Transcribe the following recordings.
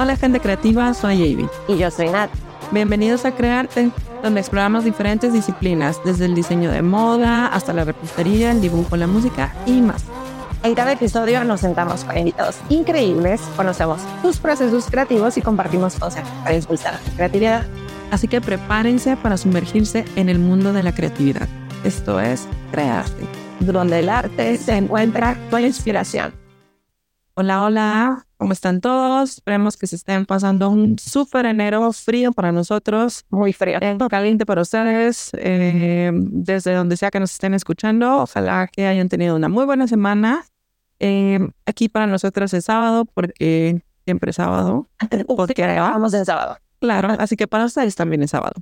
Hola gente creativa, soy Avi. Y yo soy Nat. Bienvenidos a Crearte, donde exploramos diferentes disciplinas, desde el diseño de moda hasta la repostería, el dibujo, la música y más. En cada episodio nos sentamos con invitados increíbles, conocemos tus procesos creativos y compartimos consejos para impulsar la creatividad. Así que prepárense para sumergirse en el mundo de la creatividad. Esto es Crearte, donde el arte se encuentra con inspiración. Hola, hola, ¿cómo están todos? Esperemos que se estén pasando un súper enero frío para nosotros, muy frío, caliente para ustedes, eh, desde donde sea que nos estén escuchando. Ojalá que hayan tenido una muy buena semana. Eh, aquí para nosotros es sábado, porque siempre es sábado. Porque vamos de sábado. Claro, así que para ustedes también es sábado.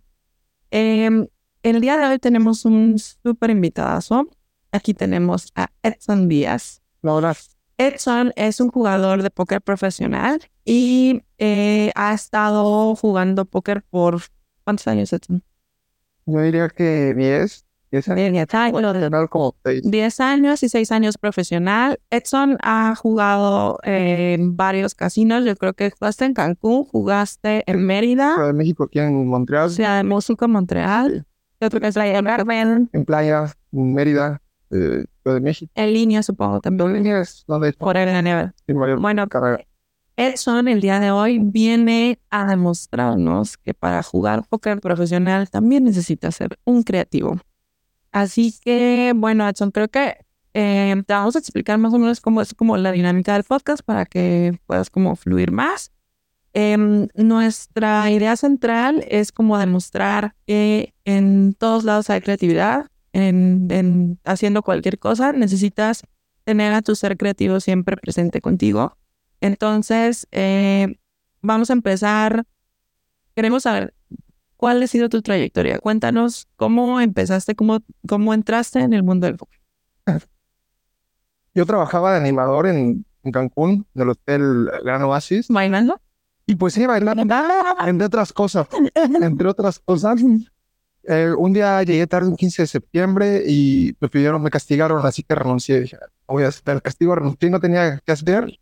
Eh, el día de hoy tenemos un súper invitado. Aquí tenemos a Edson Díaz. Hola. Edson es un jugador de póker profesional y eh, ha estado jugando póker por ¿cuántos años, Edson? Yo diría que 10. 10 años. 10 años. como 6. 10 años y 6 años profesional. Edson ha jugado en varios casinos. Yo creo que jugaste en Cancún, jugaste en Mérida. Ciudad de México, aquí en Montreal. Ciudad de México, Montreal. Yo creo que es Carmen. En playa, en Mérida, eh, Ciudad de México. En línea, supongo, también. En línea es donde Por el Bueno, carrera. Edson el día de hoy viene a demostrarnos que para jugar póker profesional también necesita ser un creativo. Así que, bueno, Edson, creo que eh, te vamos a explicar más o menos cómo es como la dinámica del podcast para que puedas como fluir más. Em, nuestra idea central es como demostrar que en todos lados hay creatividad, en, en haciendo cualquier cosa necesitas tener a tu ser creativo siempre presente contigo. Entonces, eh, vamos a empezar. Queremos saber cuál ha sido tu trayectoria. Cuéntanos cómo empezaste, cómo, cómo entraste en el mundo del póker. Yo trabajaba de animador en, en Cancún, del hotel Gran Oasis. ¿Bailando? Y pues sí, bailando, entre otras cosas. Entre otras cosas. Eh, un día llegué tarde, un 15 de septiembre, y me pidieron, me castigaron, así que renuncié. Dije, voy a hacer el castigo, renuncié, no tenía que hacer.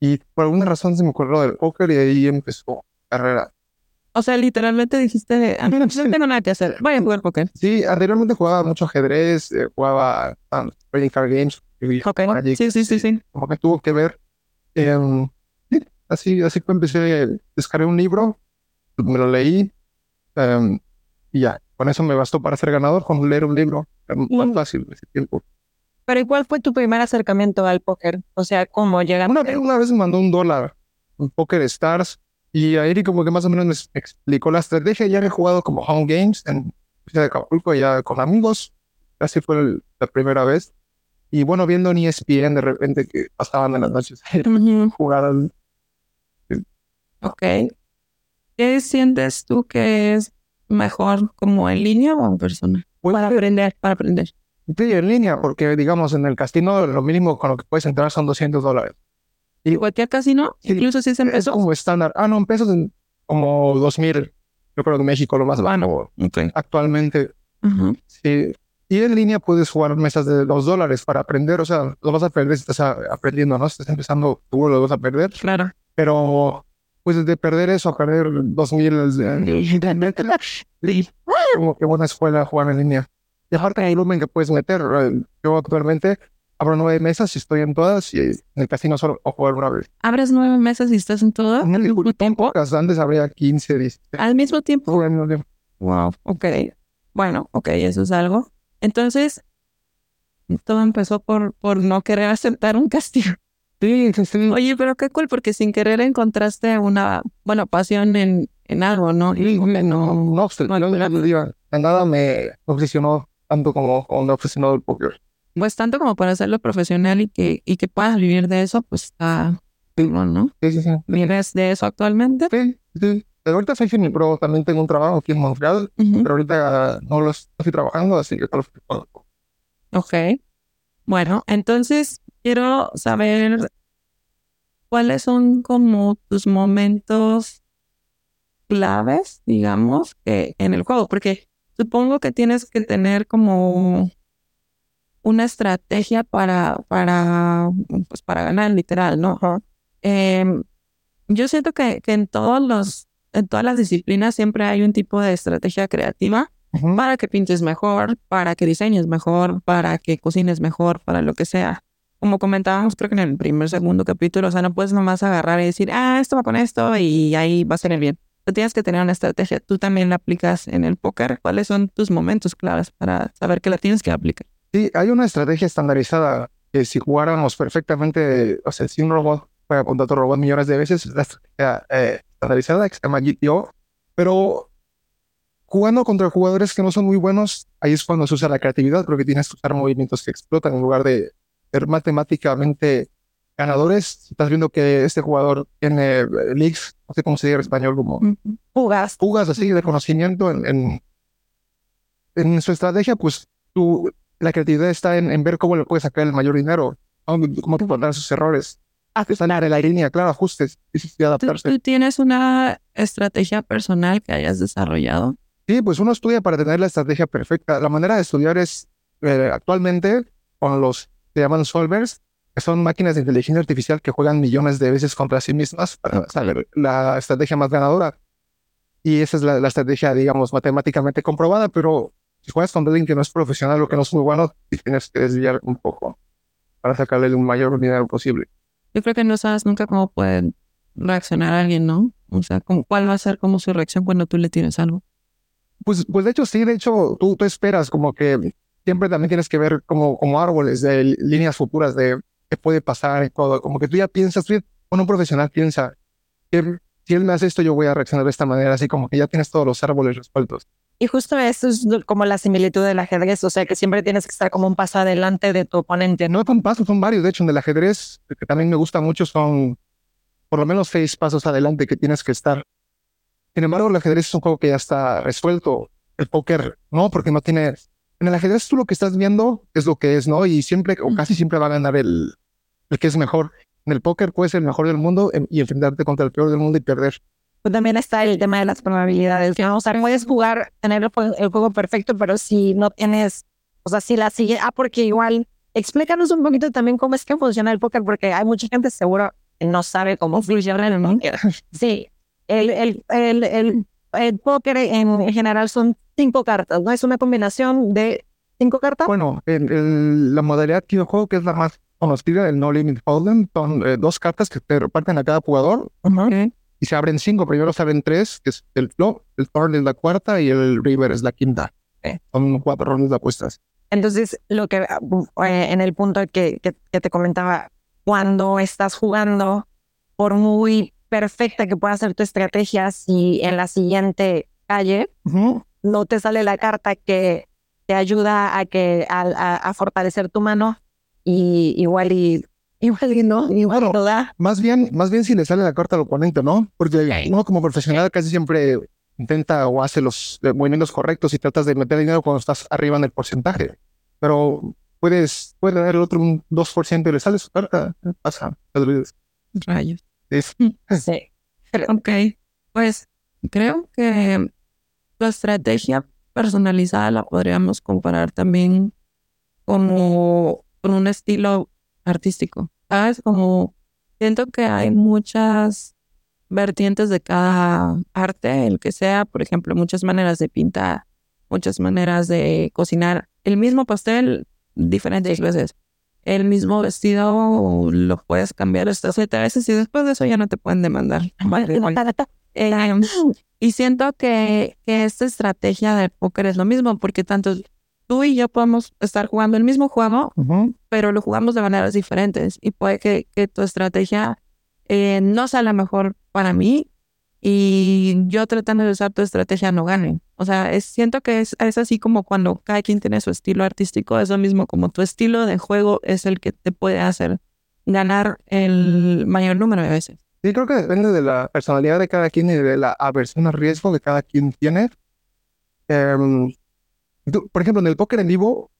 Y por alguna razón se me ocurrió del póker y ahí empezó carrera. O sea, literalmente dijiste, "Ah, no tengo nada que hacer, voy a jugar póker. Sí, anteriormente jugaba mucho ajedrez, eh, jugaba um, trading card games, y Ok, Magic, sí, sí, sí, sí. como que tuvo que ver. Sí, así, así que empecé, descargué un libro, me lo leí em, y ya, con eso me bastó para ser ganador, con leer un libro, era más fácil en ese tiempo. Pero ¿y cuál fue tu primer acercamiento al póker? O sea, ¿cómo llegaste? Una, vez- una vez me mandó un dólar, un Poker Stars, y ahí como que más o menos me explicó la estrategia. Ya he jugado como home games en Acapulco, ya con amigos. Así fue el- la primera vez. Y bueno, viendo en ESPN de repente que pasaban en las noches jugadas. Ok. ¿Qué sientes tú que es mejor como en línea o en persona? Pues, Para aprender, para aprender. sí, en línea, porque digamos en el casino lo mínimo con lo que puedes entrar son 200 dólares. Y Cualquier casino, Sí, incluso si es en es pesos. como estándar. Ah, no, en pesos en como 2000. Yo creo que México lo más bajo Ok. actualmente. Ujú. Sí. Y en línea puedes jugar mesas de dos dólares para aprender. O sea, lo vas a perder si estás aprendiendo, ¿no? Si estás empezando, tú lo vas a perder. Claro. Pero, pues de perder eso a perder dos mil, es de- como que buena escuela jugar en línea. Y aparte hay volumen que puedes meter. eh, Yo actualmente abro nueve mesas y estoy en todas y en el casino solo puedo jugar una vez. Abres nueve meses y estás en todo En el al mismo tiempo. Antes habría 15, 16. Al mismo tiempo. Al mismo tiempo. Wow. Ok. Bueno, ok, eso es algo. Entonces, todo empezó por, por no querer aceptar un castigo. Sí, sí, sí. Oye, pero qué cool, porque sin querer encontraste una, bueno, pasión en, en algo, ¿no? Y no, no, no, nada me obsesionó tanto como, como me obsesionó el póker. Pues tanto como para hacerlo profesional y que, y que puedas vivir de eso, pues está, bueno, ¿no? Sí, sí, sí. ¿Vives de eso actualmente? Sí, sí. Pero ahorita soy pero también tengo un trabajo aquí en Montreal, Ujú. pero ahorita no lo estoy trabajando, así que Ok. Bueno, entonces quiero saber cuáles son como tus momentos claves, digamos, que en el juego, porque supongo que tienes que tener como una estrategia para, para, pues para ganar, literal, ¿no? Em, yo siento que, que en todos los, en todas las disciplinas siempre hay un tipo de estrategia creativa para que pintes mejor, para que diseñes mejor, para que cocines mejor, para lo que sea. Como comentábamos, creo que en el primer, segundo capítulo, o sea, no puedes nomás agarrar y decir, ah, esto va con esto y ahí va a salir bien. Tú tienes que tener una estrategia. Tú también la aplicas en el póker. ¿Cuáles son tus momentos claves para saber que la tienes que aplicar? Sí, hay una estrategia estandarizada que si jugáramos perfectamente, o sea, si un robot juega contra otro robot millones de veces, es la estrategia eh, estandarizada que se llama GTO, pero jugando contra jugadores que no son muy buenos, ahí es cuando se usa la creatividad, porque tienes que usar movimientos que explotan en lugar de ser matemáticamente ganadores. Estás viendo que este jugador tiene eh, leaks, no sé cómo se dice en español, como Jugas. fugas así de conocimiento en, en, en su estrategia, pues tú, la creatividad está en, en ver cómo le puedes sacar el mayor dinero, cómo explotar sus errores, ajustar en la línea, claro, ajustes y, sí, ¿Tú, adaptarse. tú tienes una estrategia personal que hayas desarrollado? Sí, pues uno estudia para tener la estrategia perfecta. La manera de estudiar es eh, actualmente con los se llaman solvers, que son máquinas de inteligencia artificial que juegan millones de veces contra sí mismas para saber la estrategia más ganadora. Y esa es la, la estrategia, digamos, matemáticamente comprobada, pero si juegas con alguien que no es profesional o que no es muy bueno, tienes que desviar un poco para sacarle el mayor dinero posible. Yo creo que no sabes nunca cómo puede reaccionar alguien, ¿no? O sea, ¿cómo- ¿cuál va a ser como su reacción cuando tú le tienes algo? Pues, pues de hecho, sí, de hecho, tú, tú esperas como que siempre también tienes que ver como, como árboles de líneas futuras de qué puede pasar. Como que tú ya piensas, tú, un profesional piensa que si él me hace esto, yo voy a reaccionar de esta manera, así como que ya tienes todos los árboles resueltos. Y justo esto es como la similitud del ajedrez, o sea que siempre tienes que estar como un paso adelante de tu oponente, ¿no? No son pasos, son varios. De hecho, en el ajedrez, que también me gusta mucho, son por lo menos seis pasos adelante que tienes que estar. Sin embargo, el ajedrez es un juego que ya está resuelto. El póker, no, porque no tiene. En el ajedrez, tú lo que estás viendo es lo que es, ¿no? Y siempre, o casi siempre va a ganar el, el que es mejor. En el póker puedes ser el mejor del mundo em- y enfrentarte contra el peor del mundo y perder. Pues también está el tema de las probabilidades, ¿no? O sea, puedes jugar, tener el, jue- el juego perfecto, pero si no tienes, o sea, si la sigue, ah, porque igual, explícanos un poquito también cómo es que funciona el póker, porque hay mucha gente seguro que no sabe cómo funciona el póker. Sí, el, el, el, el, el póker en general son cinco cartas, ¿no? Es una combinación de cinco cartas. Bueno, en, en la modalidad que yo juego, que es la más conocida, el No Limit Hold'em, son eh, dos cartas que te reparten a cada jugador y se abren cinco. Primero se abren tres, que es el flop, el turn es la cuarta y el river es la quinta. Ok. Son cuatro rondas de apuestas. Entonces, lo que eh, en el punto que, que, que te comentaba, cuando estás jugando, por muy perfecta que pueda ser tu estrategia, si en la siguiente calle no te sale la carta que te ayuda a que a, a- a fortalecer tu mano y igual y igual y no, igual Bueno. no da. Más bien, más bien si le sale la carta al oponente, ¿no? Porque uno como profesional casi siempre intenta o hace los eh, movimientos correctos y tratas de meter dinero cuando estás arriba en el porcentaje. Pero puedes, puede dar el otro un 2% y le sale su carta. Pasa. Rayos. Es- Sí. Ok, pues creo que la estrategia personalizada la podríamos comparar también como con un estilo artístico. ¿Sabes? Como siento que hay muchas vertientes de cada arte, el que sea, por ejemplo, muchas maneras de pintar, muchas maneras de cocinar. El mismo pastel, diferentes veces. El mismo vestido lo puedes cambiar hasta siete veces y después de eso ya no te pueden demandar. Vale, eh, y siento que, que esta estrategia de póker es lo mismo, porque tanto tú y yo podemos estar jugando el mismo juego, pero lo jugamos de maneras diferentes. Y puede que, que tu estrategia eh, no sea la mejor para mí y yo tratando de usar tu estrategia no gane. O sea, es, siento que es, es así como cuando cada quien tiene su estilo artístico, es lo mismo como tu estilo de juego es el que te puede hacer ganar el mayor número de veces. Sí, creo que depende de la personalidad de cada quien y de la aversión al riesgo que cada quien tiene. Em, por ejemplo, en el póker en vivo,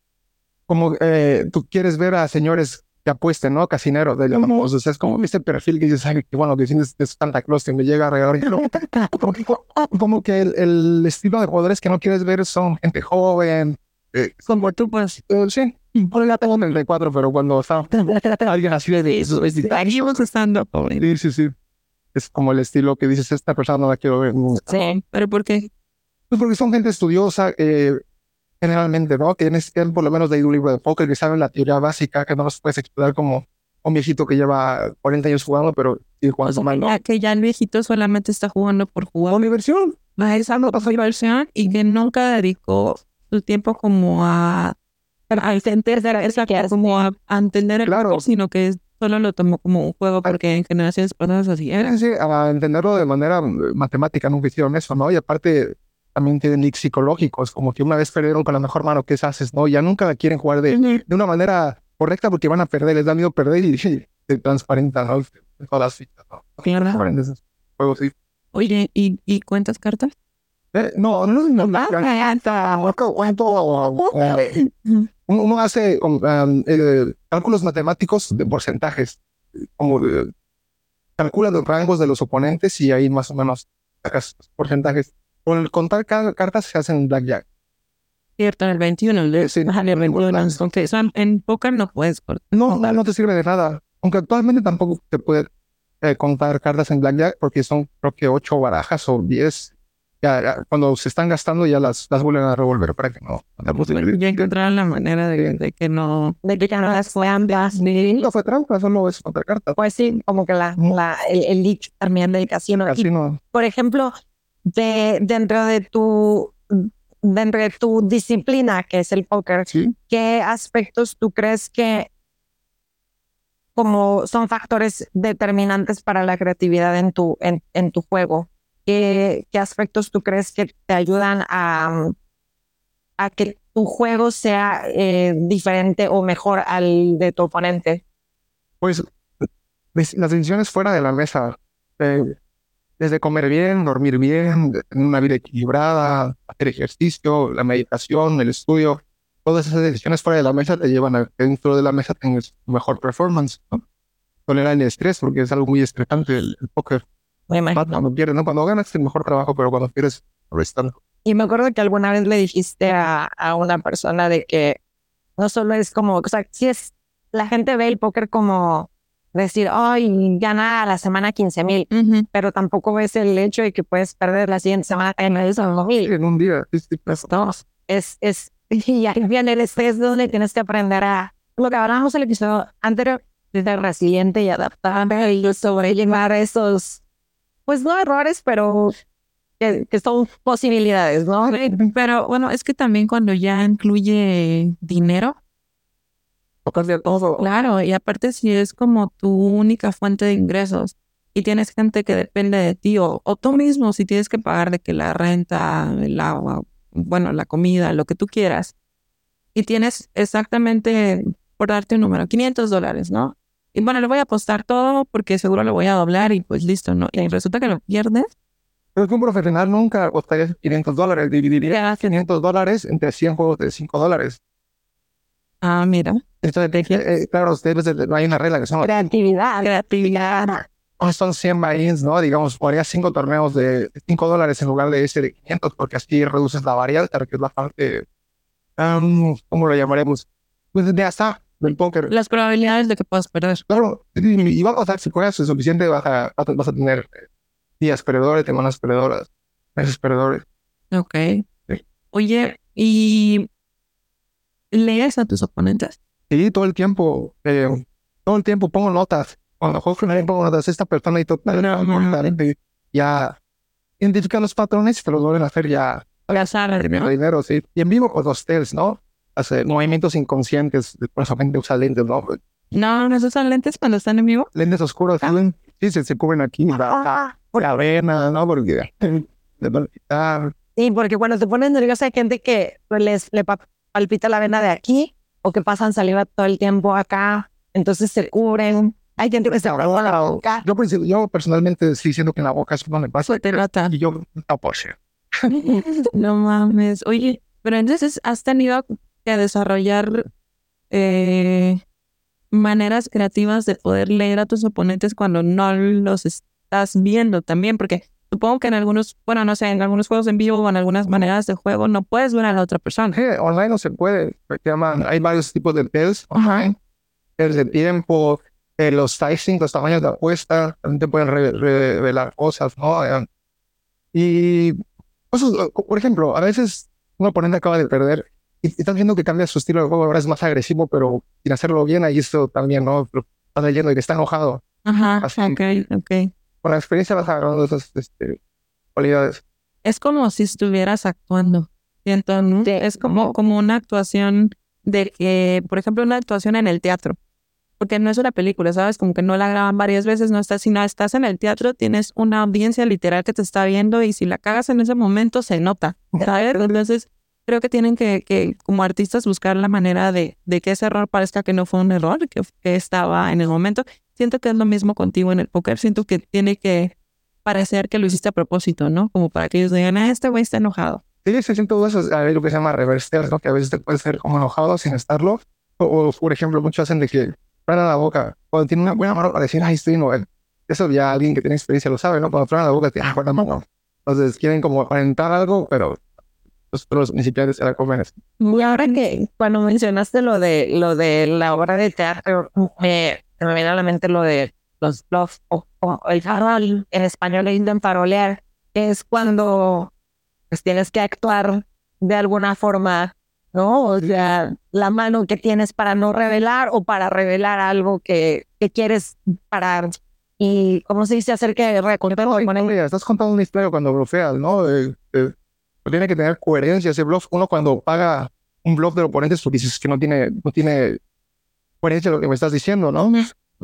como eh, tú quieres ver a señores que apuesten, ¿no? Casineros, de llamamos. O sea, es como este perfil que dices, ay, que bueno, que tienes es Santa Claus que me llega a regalar. dinero". Como que, el, el estilo de jugadores que no quieres ver son gente joven. eh, pues, eh, sí, bueno, ya tengo 34, pero cuando está alguien así de eso, es estando. Sí, sí, sí. es como el estilo que dices, esta persona no la quiero ver. Sí, pero ¿por qué? Pues porque son gente estudiosa, eh, generalmente, ¿no? Que tienes que por lo menos leído un libro de póker, que saben la teoría básica, que no los puedes explicar como un viejito que lleva 40 años jugando, pero sigue O jugando sea, mal, ¿no? ya que ya el viejito solamente está jugando por jugar Una diversión. a esa diversión y que nunca dedicó su tiempo como a a entender esa como a, a entender el Claro. juego, sino que solo lo tomó como un juego porque en generaciones pasadas así era. Sí, a entenderlo de manera eh, matemática, nunca hicieron eso, ¿no? Y aparte, también tienen leaks psicológicos, como que una vez perdieron con la mejor mano, ¿qué haces, no? Ya nunca la quieren jugar de, de una manera correcta porque van a perder, les da miedo perder y, se transparentan, ¿no? Todas las fichas, ¿no? Claro. Transparentes esos juegos, sí. Oye, ¿y, ¿y cuentas cartas? Eh, no, no, no, no. Uno, uno hace um, um, eh, cálculos matemáticos de porcentajes, como calcula los rangos de los oponentes y ahí más o menos sacas porcentajes. Con el contar ca- cartas se hacen blackjack. Cierto, en el 21. el Sí, Ajá, el 21. Entonces, en póker no puedes cortar. No, no, no te sirve de nada. Aunque actualmente tampoco te puede eh, contar cartas en blackjack porque son creo que ocho barajas o diez. Ya, ya, cuando se están gastando ya las, las vuelven a revolver para que no. Ya encontraron la manera de, de que no... De que ya no las ambas. No fue trampa, solo es contar cartas. Pues sí, como que la, la, el, el leak también del casino. Y, Así no. por ejemplo, de, dentro de tu dentro de tu disciplina, que es el póker, Sí. ¿qué aspectos tú crees que como son factores determinantes para la creatividad en tu, en, en tu juego? ¿Qué, ¿Qué aspectos tú crees que te ayudan a, a que tu juego sea eh, diferente o mejor al de tu oponente? Pues des- las decisiones fuera de la mesa, eh, desde comer bien, dormir bien, una vida equilibrada, hacer ejercicio, la meditación, el estudio, todas esas decisiones fuera de la mesa te llevan a que dentro de la mesa tengas mejor performance, ¿no? Tolerar el estrés, porque es algo muy estresante el, el póker. Cuando pierdes, ¿no? Cuando ganas es el mejor trabajo, pero cuando pierdes, restando. Y me acuerdo que alguna vez le dijiste a, a una persona de que no solo es como, o sea, si es, la gente ve el póker como decir, ay, gana la semana 15 mil, pero tampoco ves el hecho de que puedes perder la siguiente semana en esos mil. En un día, sí, pues, no. Es, es, y ahí viene el estrés donde tienes que aprender a, lo que hablábamos en el episodio anterior, de ser resiliente y adaptable y sobrellevar esos, pues no errores, pero que, que son posibilidades, ¿no? Pero bueno, es que también cuando ya incluye dinero, tocas de todo. claro, y aparte si es como tu única fuente de ingresos y tienes gente que depende de ti o, o tú mismo si tienes que pagar de que la renta, el agua, bueno, la comida, lo que tú quieras, y tienes exactamente, por darte un número, 500 dólares, ¿no? Y bueno, le voy a apostar todo porque seguro lo voy a doblar y pues listo, ¿no? Y resulta que lo pierdes. Pero es que un profesional nunca costaría 500 dólares, dividiría ¿Qué haces? 500 dólares entre 100 juegos de 5 dólares. Ah, mira. Entonces, eh, claro, ustedes no hay una regla que son, Creatividad. Creatividad. oh, son 100 buy-ins, ¿no? Digamos, podría 5 torneos de 5 dólares en lugar de ese de 500, porque así reduces la variante, que es la parte, um, ¿cómo lo llamaremos? Pues de hasta del póker. Las probabilidades de que puedas perder. Claro, y y va a pasar, si juegas lo suficiente, vas a, vas a- vas a tener eh, días perdedores, semanas perdedoras, meses perdedores. Ok. Sí. Oye, ¿y lees a tus oponentes? Sí, todo el tiempo, eh, todo el tiempo pongo notas. Cuando juego pongo notas, esta persona y todo, ya identifican los patrones, pero lo vuelven a hacer ya Cazar, primero dinero, sí. Y en vivo con los tells, ¿no? Hace movimientos inconscientes, por la gente usa lentes, ¿no? No, no se usan lentes cuando están en vivo. Lentes oscuros, ¿saben? Sí, se, se cubren aquí, la, la, la avena, ¿no? Porque les van a quitar. Sí, porque cuando te pones nervioso hay gente que pues, les le palpita la vena de aquí o que pasan saliva todo el tiempo acá, entonces se cubren. Hay gente que se ahoga la boca. Yo, princip- yo personalmente sí siento que en la boca es donde pasa. Te nota. Y yo no puedo ser. No mames. Oye, pero entonces has tenido que desarrollar eh, maneras creativas de poder leer a tus oponentes cuando no los estás viendo también, porque supongo que en algunos, bueno, no sé, en algunos juegos en vivo o en algunas maneras de juego no puedes ver a la otra persona. Sí, online no se puede. Llaman, hay varios tipos de Ajá. online. Tells de tiempo, eh, los sizing, los tamaños de apuesta, también te pueden re- revelar cosas, ¿no? Eh, y, cosas, por ejemplo, a veces un oponente acaba de perder y, y estás viendo que cambia su estilo de juego, ahora es más agresivo, pero sin hacerlo bien, ahí esto también, ¿no? Estás leyendo y que está enojado. Ajá, Así. ok, ok. Con la experiencia vas agarrando esas este, cualidades. Es como si estuvieras actuando, siento, ¿no? Sí. Es como, como una actuación de que, por ejemplo, una actuación en el teatro. Porque no es una película, ¿sabes? Como que no la graban varias veces, no estás, sino estás en el teatro, tienes una audiencia literal que te está viendo y si la cagas en ese momento se nota, ¿sabes? Entonces, creo que tienen que, que como artistas, buscar la manera de, de que ese error parezca que no fue un error, que, que estaba en el momento. Siento que es lo mismo contigo en el póker, siento que tiene que parecer que lo hiciste a propósito, ¿no? Como para que ellos digan, ah, este güey está enojado. Sí, se siente todo eso, hay lo que se llama reverse ¿no? Que a veces te puede ser como enojado sin estarlo. O, o, por ejemplo, muchos hacen de que truenan la boca. Cuando tiene una buena mano para decir, ay, estoy enojado. Eso ya alguien que tiene experiencia lo sabe, ¿no? Cuando truenan la boca, te ah, buena mano. Entonces quieren como aparentar algo, pero los, los principiantes se la comen. Y ahora que cuando mencionaste lo de lo de la obra de teatro, me, me viene a la mente lo de los bluffs o, o el farol, en español le farolear, que es cuando pues, tienes que actuar de alguna forma, ¿no? O sea, la mano que tienes para no revelar o para revelar algo que, que quieres parar. Y cómo se dice hacer que recontar Historia, Estás contando una historia cuando blofeas, ¿no? Eh, eh, tiene que tener coherencia ese bluff. Uno cuando paga un bluff del oponente es porque dices que no tiene, no tiene coherencia lo que me estás diciendo, ¿no?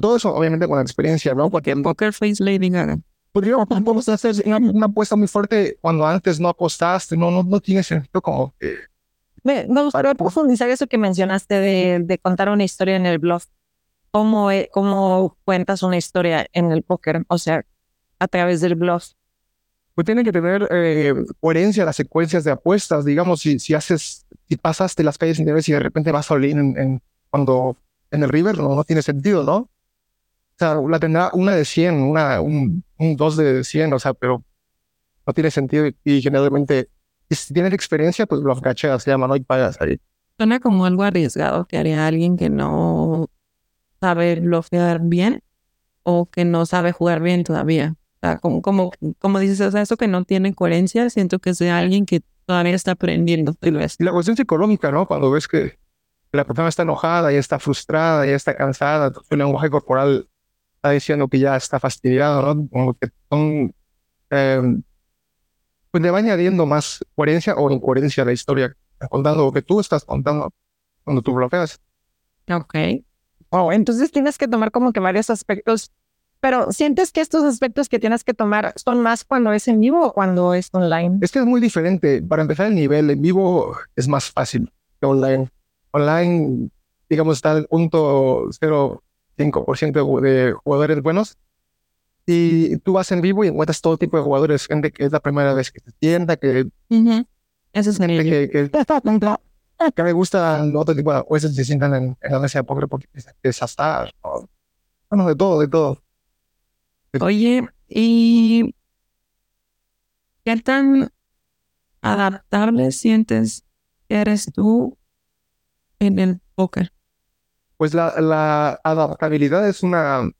Todo eso obviamente con la experiencia, ¿no? Porque Poker Face Lady Gaga. podría vamos a hacer una, una apuesta muy fuerte cuando antes no apostaste, no, no, no tiene sentido como Me, me gustaría profundizar eso que mencionaste de, de contar una historia en el bluff. ¿Cómo, e- ¿Cómo cuentas una historia en el póker? O sea, a través del bluff. pues tiene que tener eh, coherencia las secuencias de apuestas. Digamos, si, si haces, si pasaste las calles interiores y de repente vas a en, en- cuando en el river, no, no tiene sentido, ¿no? O sea, la tendrá una de 100, una, un, un 2 de 100, o sea, pero no tiene sentido y, y generalmente, si tienes experiencia, pues lo cacheas, se llama, ¿no? Y pagas ahí. Suena como algo arriesgado que haría alguien que no sabe bloquear bien o que no sabe jugar bien todavía. O sea, como, como, como dices, o sea, eso que no tiene coherencia, siento que es de alguien que todavía está aprendiendo, tal vez. Y la cuestión psicológica, ¿no? Cuando ves que la persona está enojada, ya está frustrada, ya está cansada, su lenguaje corporal está diciendo que ya está fastidiado, ¿no? Como que son, eh, pues le va añadiendo más coherencia o incoherencia a la historia que contando o que tú estás contando cuando tú bloqueas. Ok. Wow, entonces tienes que tomar como que varios aspectos. Pero ¿sientes que estos aspectos que tienes que tomar son más cuando es en vivo o cuando es online? Es que es muy diferente. Para empezar, el nivel en vivo es más fácil que online. Online, digamos, está el punto 0.5% de jugadores buenos. Y tú vas en vivo y encuentras todo tipo de jugadores, gente que es la primera vez que se sienta, que, Ujú. Ese es el que, que, que me gusta otro tipo de apuestas que se sientan en, en la mesa de póker porque es o- Bueno, de todo, de todo. Oye, ¿y qué tan adaptable sientes que eres tú en el póker? Pues la, la adaptabilidad es una,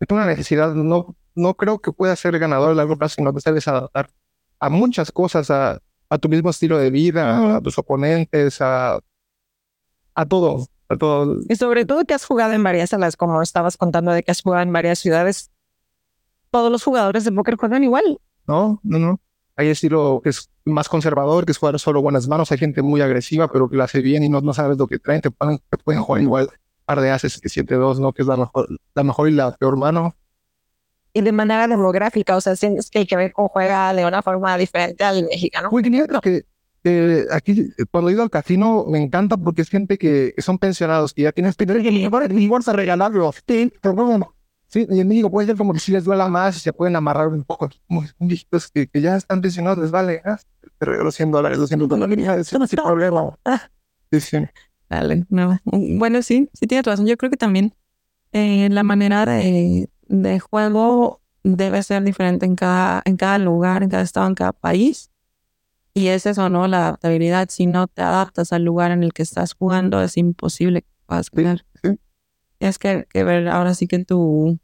es una necesidad. No, no creo que pueda ser ganador a largo plazo si no te sabes adaptar a muchas cosas, a, a tu mismo estilo de vida, a tus oponentes, a, a todo, a todo. Y sobre todo que has jugado en varias salas, como estabas contando de que has jugado en varias ciudades. Todos los jugadores de póker juegan igual. No, no, no. Hay estilo que es más conservador, que es jugar solo buenas manos. Hay gente muy agresiva, pero que la hace bien y no, no sabes lo que traen. Te pueden, te pueden jugar igual par de haces que 7-2, ¿no? Que es la mejor, la mejor y la peor mano. Y de manera demográfica, o sea, sientes que hay que ver cómo juega de una forma diferente al mexicano. Uy, tenía otra que eh, aquí cuando he ido al casino me encanta porque es gente que, son pensionados, que ya tienes que ni a regalarlo. Sí, pero sí, y en México puede ser como que si les duela más y se pueden amarrar un poco. Como viejitos que, que ya están pensionados, les vale. ah, Te regalo 100 dólares, 200 dólares. Sin problema. Sí, sí. Dale, no. Bueno, sí, sí tienes razón. Yo creo que también eh, la manera de, de juego debe ser diferente en cada, en cada lugar, en cada estado, en cada país. Y es eso, ¿no? La adaptabilidad. Si no te adaptas al lugar en el que estás jugando, es imposible que puedas ganar. tienes que, que ver ahora sí que en tu,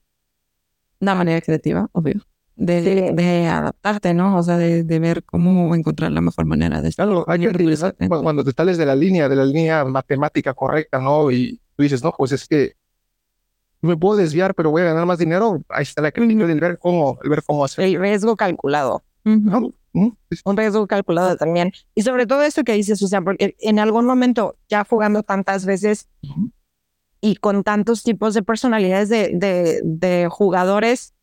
una manera creativa, obvio, de, Sí. de adaptarte, ¿no? O sea, de, de ver cómo encontrar la mejor manera de Claro, hay que utilizar cuando, cuando te sales de la línea, de la línea matemática correcta, ¿no? Y tú dices, no, pues es que me puedo desviar, pero voy a ganar más dinero. Ahí está la creatividad del ver cómo, el ver cómo hacer. El riesgo calculado. ¿no? Sí, un riesgo calculado también. Y sobre todo eso que dices, o sea, porque en algún momento ya jugando tantas veces Ujú. Y con tantos tipos de personalidades de, jugadores,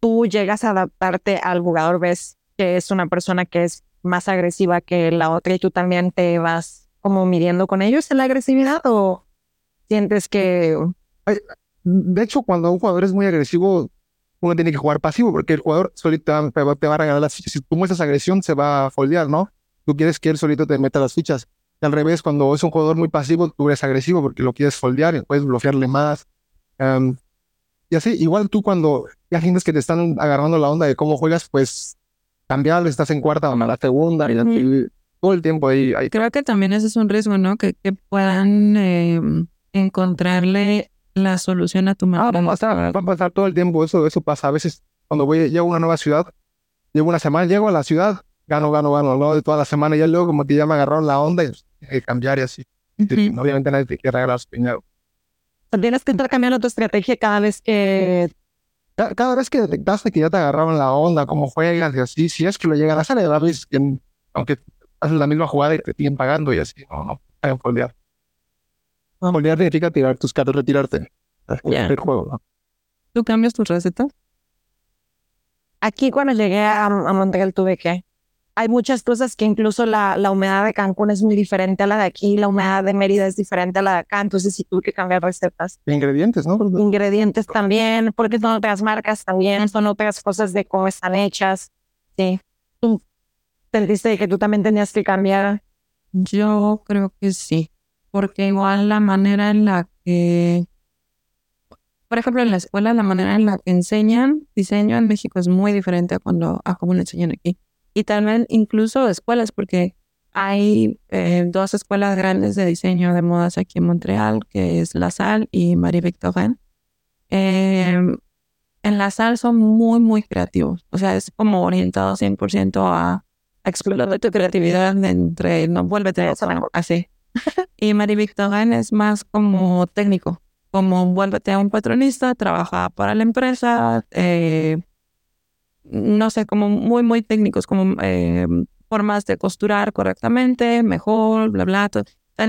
tú llegas a adaptarte al jugador, ves que es una persona que es más agresiva que la otra y tú también te vas como midiendo con ellos en la agresividad o sientes que De hecho, cuando un jugador es muy agresivo, uno tiene que jugar pasivo porque el jugador solito te va, te va a regalar las fichas. Si tú muestras agresión, se va a foldear, ¿no? Tú quieres que él solito te meta las fichas. Al revés, cuando es un jugador muy pasivo, tú eres agresivo porque lo quieres foldear puedes bloquearle más. Em, y así, igual tú cuando ya sientes que te están agarrando la onda de cómo juegas, pues cambiarlo, estás en cuarta o en la segunda y, todo el tiempo ahí. ahí. Creo que también ese es un riesgo, ¿no? Que, que puedan eh, encontrarle la solución a tu Ah, manera. va a pasar, va a pasar todo el tiempo, eso, eso pasa. A veces cuando voy, llego a una nueva ciudad, llevo una semana, llego a la ciudad, gano, gano, gano, ¿no? De toda la semana, y ya luego como que ya me agarraron la onda y que cambiar y así. Ujú. Obviamente nadie te quiere regalar su piñado. tienes que estar cambiando tu estrategia cada vez que Ca- Cada vez que detectaste que ya te agarraron la onda, cómo juegas y así, si es que lo llegan a hacer, a veces que aunque haces la misma jugada y te siguen pagando y así, no, no, hagan foldear. Foldear significa tirar tus cartas, retirarte Ya. del juego, ¿no? ¿Tú cambias tus recetas? Aquí cuando llegué a, a Montreal tuve que... Hay muchas cosas que incluso la, la humedad de Cancún es muy diferente a la de aquí, la humedad de Mérida es diferente a la de acá, entonces sí tuve que cambiar recetas. Ingredientes, ¿no? Ingredientes también, porque son otras marcas también, son otras cosas de cómo están hechas. Sí. ¿Tú sentiste que tú también tenías que cambiar? Yo creo que sí, porque igual la manera en la que, por ejemplo, en la escuela, la manera en la que enseñan diseño en México es muy diferente a cuando a cómo lo enseñan aquí. Y también incluso escuelas, porque hay eh, dos escuelas grandes de diseño de modas aquí en Montreal, que es La Salle y Marie Victorin. Eh, en La Salle son muy, muy creativos. O sea, es como orientado 100% a a explorar tu creatividad entre, no, vuélvete así. y Marie Victorin es más como técnico, como vuélvete un patronista, trabaja para la empresa, eh, no sé, como muy, muy técnicos, como eh, formas de costurar correctamente, mejor, bla, bla. todo.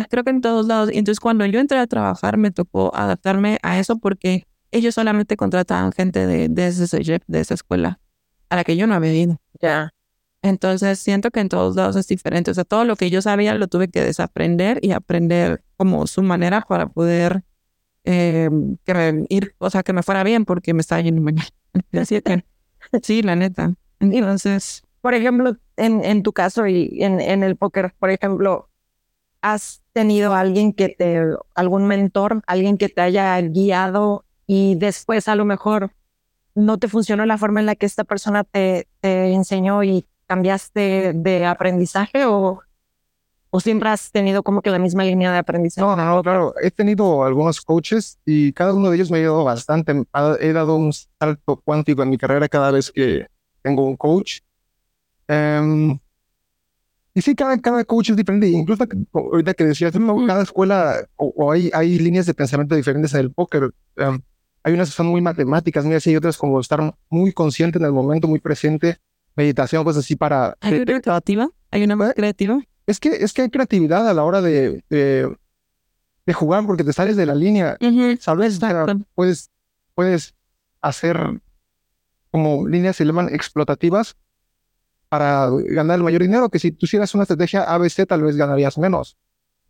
Creo que en todos lados. Entonces cuando yo entré a trabajar me tocó adaptarme a eso porque ellos solamente contrataban gente de, de ese de esa escuela, a la que yo no había ido. Ya. Entonces siento que en todos lados es diferente. O sea, todo lo que yo sabía lo tuve que desaprender y aprender como su manera para poder eh, que me ir, o sea, que me fuera bien porque me estaba yendo muy mal. Así que, sí, la neta. Entonces, Por ejemplo, en, en tu caso y en, en el póker, por ejemplo, ¿has tenido alguien que te, algún mentor, alguien que te haya guiado y después a lo mejor no te funcionó la forma en la que esta persona te, te enseñó y cambiaste de aprendizaje o, o siempre has tenido como que la misma línea de aprendizaje? No, no, no, claro. He tenido algunos coaches y cada uno de ellos me ha ayudado bastante. Ha- He dado un salto cuántico en mi carrera cada vez que tengo un coach. Em, y sí, cada, cada coach es diferente. Incluso ahorita que decías, cada escuela o, o hay, hay líneas de pensamiento diferentes en el póker. Em, hay unas que son muy matemáticas, muy así, y otras como estar muy consciente en el momento, muy presente. Meditación, pues así para... ¿hay una creativa? ¿Hay una más creativa? Es que, es que hay creatividad a la hora de, de, de jugar porque te sales de la línea. ¿Sabes? O sea, Exacto. puedes, puedes hacer como líneas se llaman explotativas para ganar el mayor dinero, que si tú hicieras una estrategia ABC tal vez ganarías menos.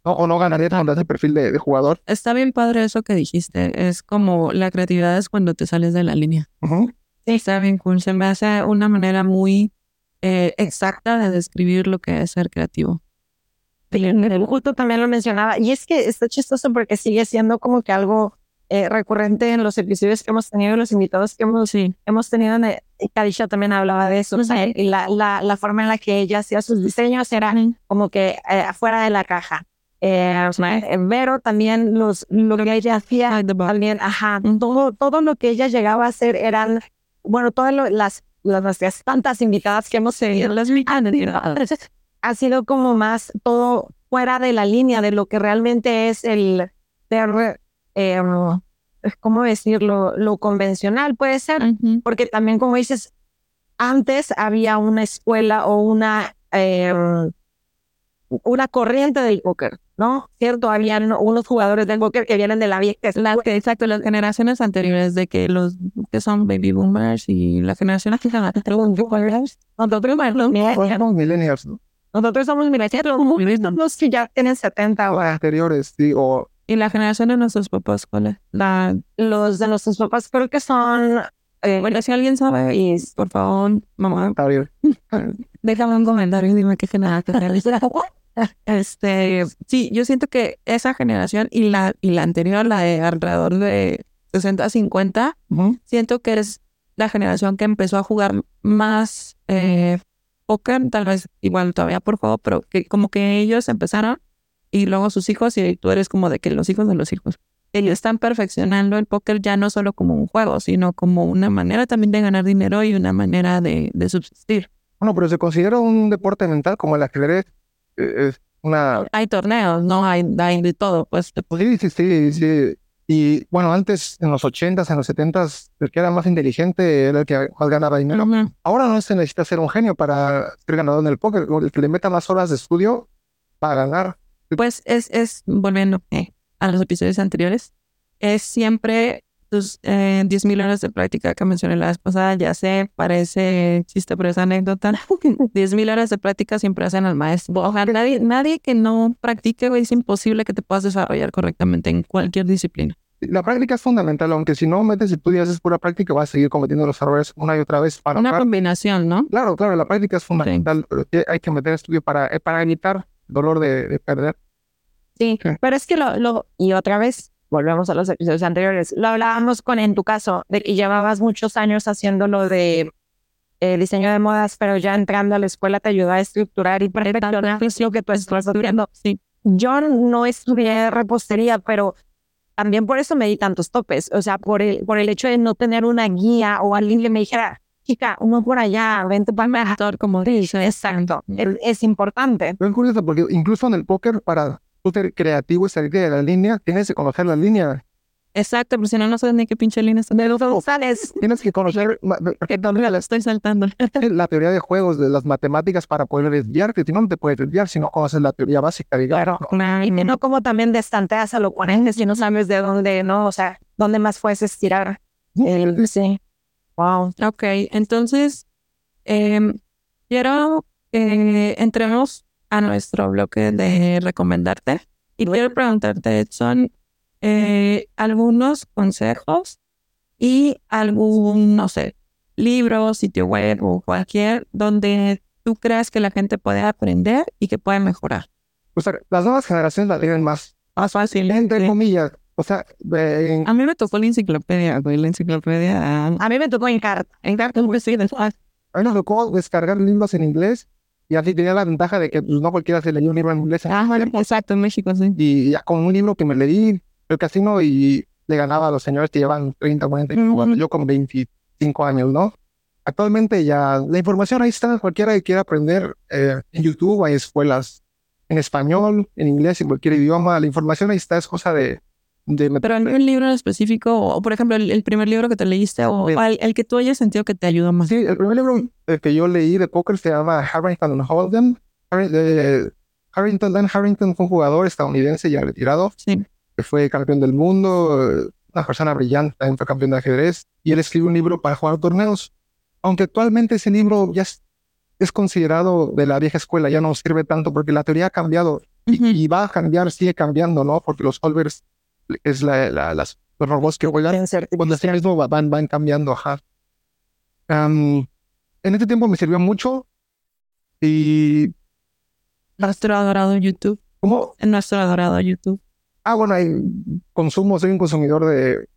¿no? O no ganarías con ese perfil de, de jugador. Está bien padre eso que dijiste. Es como la creatividad es cuando te sales de la línea. Sí, está bien cool. Se me hace una manera muy eh, exacta de describir lo que es ser creativo. Justo también lo mencionaba. Y es que está chistoso porque sigue siendo como que algo eh, recurrente en los episodios que hemos tenido los invitados que hemos, Sí. hemos tenido. En y Kadisha también hablaba de eso. O sea, y la, la, la forma en la que ella hacía sus diseños era como que eh, afuera de la caja. Eh, Vero también los, lo que ella hacía también, ajá, todo, todo lo que ella llegaba a hacer eran, bueno, todas las, las nuestras tantas invitadas que hemos tenido, las ha sido como más todo fuera de la línea de lo que realmente es el ser, eh, ¿cómo decirlo? Lo convencional puede ser, porque también como dices, antes había una escuela o una, eh, una corriente del póker, ¿no? ¿Cierto? Habían unos jugadores del póker que vienen de la vieja la, Exacto, las generaciones anteriores de que los que son baby boomers y la generación nosotros somos millennials, ¿no? Nosotros somos millennials, los que ya tienen 70 o anteriores, sí, o ¿Y la generación de nuestros papás cuál es? La... Los de nuestros papás creo que son eh, bueno, si alguien sabe, y por favor, mamá, déjame un comentario y dime qué generación Este, sí, yo siento que esa generación y la, y la anterior, la de alrededor de 60, 50, siento que es la generación que empezó a jugar más eh, póker, tal vez igual todavía por juego, pero que como que ellos empezaron y luego sus hijos y tú eres como de que los hijos de los hijos ellos están perfeccionando el póker ya no solo como un juego, sino como una manera también de ganar dinero y una manera de, subsistir. Bueno, pero se considera un deporte mental como el ajedrez. Eh, es una... Hay torneos, ¿no? Hay, hay de todo, pues. Sí, sí, sí, sí. Y bueno, antes, en los 80s, en los 70s, el que era más inteligente era el que más ganaba dinero. Ahora no se necesita ser un genio para ser ganador en el póker. El que le meta más horas de estudio para ganar. Pues es, es volviendo, eh, a los episodios anteriores, es siempre tus eh, 10.000 horas de práctica que mencioné la vez pasada. Ya sé, parece chiste, pero esa anécdota. 10.000 horas de práctica siempre hacen al maestro. Ojalá nadie, nadie que no practique, es imposible que te puedas desarrollar correctamente en cualquier disciplina. La práctica es fundamental, aunque si no metes y haces pura práctica, vas a seguir cometiendo los errores una y otra vez. Para una combinación, ¿no? Claro, claro, la práctica es fundamental, pero hay que meter estudio para, eh, para evitar dolor de, de perder. Sí, pero es que lo, lo, y otra vez, volvemos a los episodios anteriores, lo hablábamos con en tu caso, de que llevabas muchos años haciendo lo de eh, diseño de modas, pero ya entrando a la escuela te ayuda a estructurar y perfeccionar lo que tú estás estudiando. Sí. Yo no estudié repostería, pero también por eso me di tantos topes, o sea, por el, por el hecho de no tener una guía o alguien que me dijera, chica, uno por allá, vente para mejor, como dice, exacto, es, importante. Es curioso porque incluso en el póker, para ser creativo y salir de la línea, tienes que conocer la línea. Exacto, pero si no, no sabes ni qué pinche línea está. De dónde sales. Tienes que conocer. Todavía la estoy saltando. la teoría de juegos, de las matemáticas para poder desviarte. Si no, no te puedes desviar si no conoces la teoría básica. Claro. Y no como también destanteas a lo pones si no sabes de dónde, ¿no? O sea, dónde más puedes estirar. El, sí. Wow. Ok, entonces, eh, quiero que entremos a nuestro bloque de recomendarte. Y quiero preguntarte, son eh, algunos consejos y algún, no sé, libro, sitio web o cualquier donde tú creas que la gente puede aprender y que puede mejorar. O sea, las nuevas generaciones la tienen más, más fácil, entre comillas. O sea, a mí me tocó la enciclopedia, güey, la enciclopedia. A mí me tocó en carta. En carta, pues sí, A mí me tocó descargar libros en inglés y así tenía la ventaja de que pues, no cualquiera se leía un libro en inglés. Ah, exacto, en México, sí. Y ya con un libro que me leí el casino y le ganaba a los señores que llevan 30, 40, yo con 25 años, ¿no? Actualmente ya la información ahí está, cualquiera que quiera aprender eh, en YouTube hay escuelas en español, en inglés, en cualquier idioma, la información ahí está, es cosa de, pero un libro específico, o por ejemplo, el, primer libro que te leíste, o el, que tú hayas sentido que te ayudó más. Sí, el primer libro que yo leí de póker se llama Harrington Holden. Harrington, Dan Harrington fue un jugador estadounidense ya retirado, sí. que fue campeón del mundo, una persona brillante, también fue campeón de ajedrez, y él escribió un libro para jugar torneos. Aunque actualmente ese libro ya es, considerado de la vieja escuela, ya no sirve tanto porque la teoría ha cambiado y, y, va a cambiar, sigue cambiando, ¿no? Porque los solvers es la, la, las, los robots que juegan cuando estén mismo van, van cambiando, ajá. en este tiempo me sirvió mucho y... Nuestro adorado YouTube. ¿Cómo? En nuestro adorado YouTube. Ah, bueno, hay consumo, soy un consumidor de,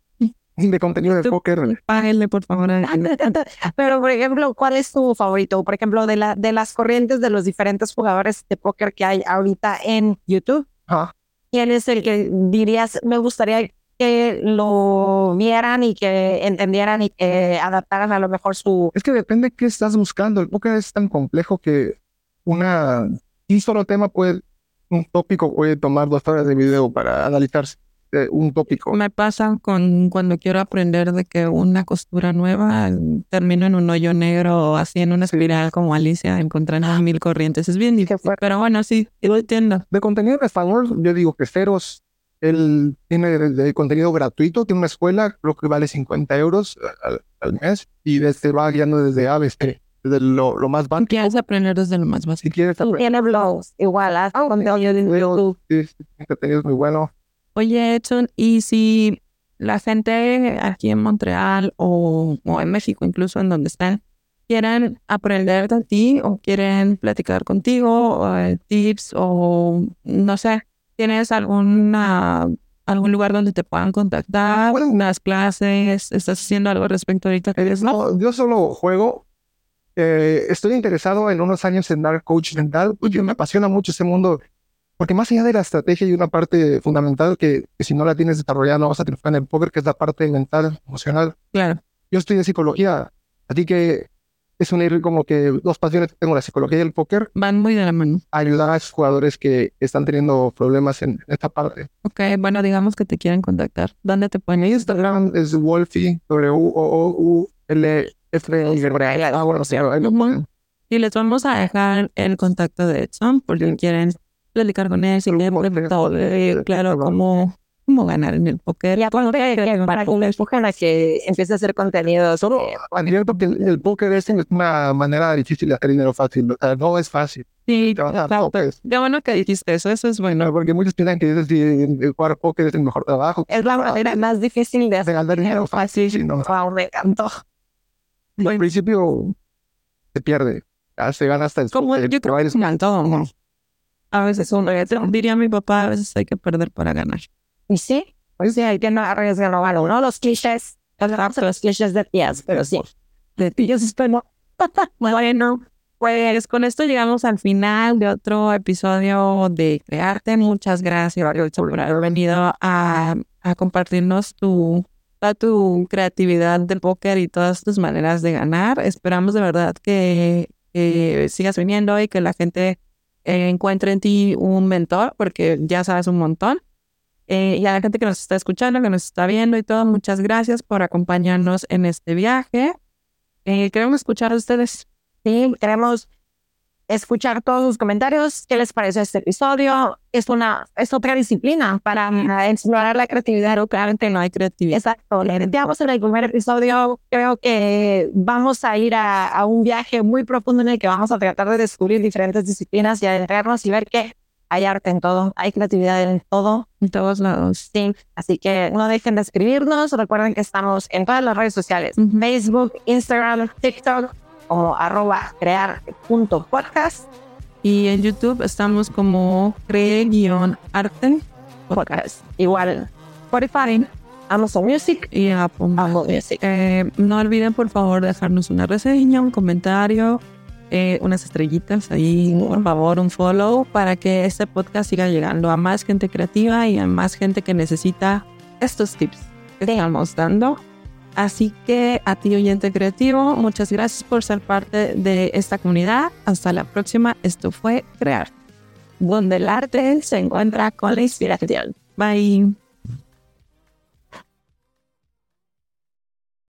de contenido de póker. Páguenle, por favor. Pero, por ejemplo, ¿cuál es tu favorito? Por ejemplo, de, la, de las corrientes de los diferentes jugadores de póker que hay ahorita en YouTube. Ajá. ¿Quién es el que dirías, me gustaría que lo vieran y que entendieran y que adaptaran a lo mejor su... Es que depende qué estás buscando. El póker es tan complejo que una... Un solo tema puede... Un tópico puede tomar dos horas de video para analizarse eh, un tópico. Me pasa con cuando quiero aprender de que una costura nueva termino en un hoyo negro o así en una espiral como Alicia encontrando mil corrientes. Es bien difícil. Pero bueno, sí, lo entiendo. De contenido en español, yo digo que Ceros, él tiene de, de contenido gratuito, tiene una escuela, creo que vale 50 euros al, al mes y desde va guiando desde ABC, desde lo, lo más básico. Quieres aprender desde lo más Si básico. quieres y Tiene blogs, igual, haz contenido en YouTube. Sí, sí, el contenido es muy bueno. Oye, Edson, y si la gente aquí en Montreal o, o en México, incluso en donde están, quieren aprender de ti o quieren platicar contigo, o, eh, tips o no sé, ¿tienes alguna algún lugar donde te puedan contactar? Bueno. ¿Unas clases? ¿Estás haciendo algo respecto ahorita no? Yo solo juego. Eh, estoy interesado en unos años en dar coach mental, porque me apasiona mucho ese mundo. Porque más allá de la estrategia hay una parte fundamental que, que si no la tienes desarrollada no vas a triunfar en el póker, que es la parte mental, emocional. Claro. Yo estoy de psicología, así que es unir como que dos pasiones que tengo, la psicología y el póker, Van muy de la mano. ayudar a esos jugadores que están teniendo problemas en esta parte. Ok, bueno, digamos que te quieren contactar. ¿Dónde te ir? Instagram es Wolfie, W-O-O-U-L-F-Y. Ah, bueno, sí, ponen. Y les vamos a dejar el contacto de Edson por si quieren platicar con él, si quieren preguntar, eh, claro, cómo, cómo ganar en el póker. Y aparte, para que le empujen a que empiece a hacer contenido. Solo advierto que el, el póker es una manera difícil de hacer dinero fácil. O sea, no es fácil. Sí, claro. Qué bueno que dijiste eso, eso es bueno. no, porque muchos piensan que es decir, jugar póker es el mejor trabajo. Es la manera más difícil de hacer ganar dinero fácil. no. Wow, me encantó. Al principio se pierde. Ya se gana hasta después. Como de- yo creo que en todo, ¿no? A veces uno, diría mi papá, a veces hay que perder para ganar. Y sí, pues sí, hay que no arriesgar gano, ¿no? Los clichés, los, los clichés de tías, pero sí. De estoy, ¿no? Bueno, pues con esto llegamos al final de otro episodio de Crearte. Muchas gracias por haber venido a, compartirnos tu, tu creatividad del póker y todas tus maneras de ganar. Esperamos de verdad que, que sigas viniendo y que la gente eh, encuentre en ti un mentor, porque ya sabes un montón. Eh, y a la gente que nos está escuchando, que nos está viendo y todo, muchas gracias por acompañarnos en este viaje. Eh, queremos escuchar a ustedes. Sí, queremos escuchar todos sus comentarios. ¿Qué les pareció este episodio? Es una, es otra disciplina para explorar la creatividad. Claramente no hay creatividad. Exacto. Le decíamos en el primer episodio, creo que vamos a ir a, a, un viaje muy profundo en el que vamos a tratar de descubrir diferentes disciplinas y adentrarnos y ver que hay arte en todo, hay creatividad en todo. En todos lados. Sí, así que no dejen de escribirnos. Recuerden que estamos en todas las redes sociales. Facebook, Instagram, TikTok o arroba crear.podcast. Y en YouTube estamos como cree-arte podcast. Igual Spotify, Amazon Music y Apple. Apple Music. Eh, no olviden por favor dejarnos una reseña, un comentario, eh, unas estrellitas ahí, por favor, un follow para que este podcast siga llegando a más gente creativa y a más gente que necesita estos tips que estamos dando. Así que a ti oyente creativo, muchas gracias por ser parte de esta comunidad. Hasta la próxima. Esto fue Crear, donde el arte se encuentra con la inspiración. Bye.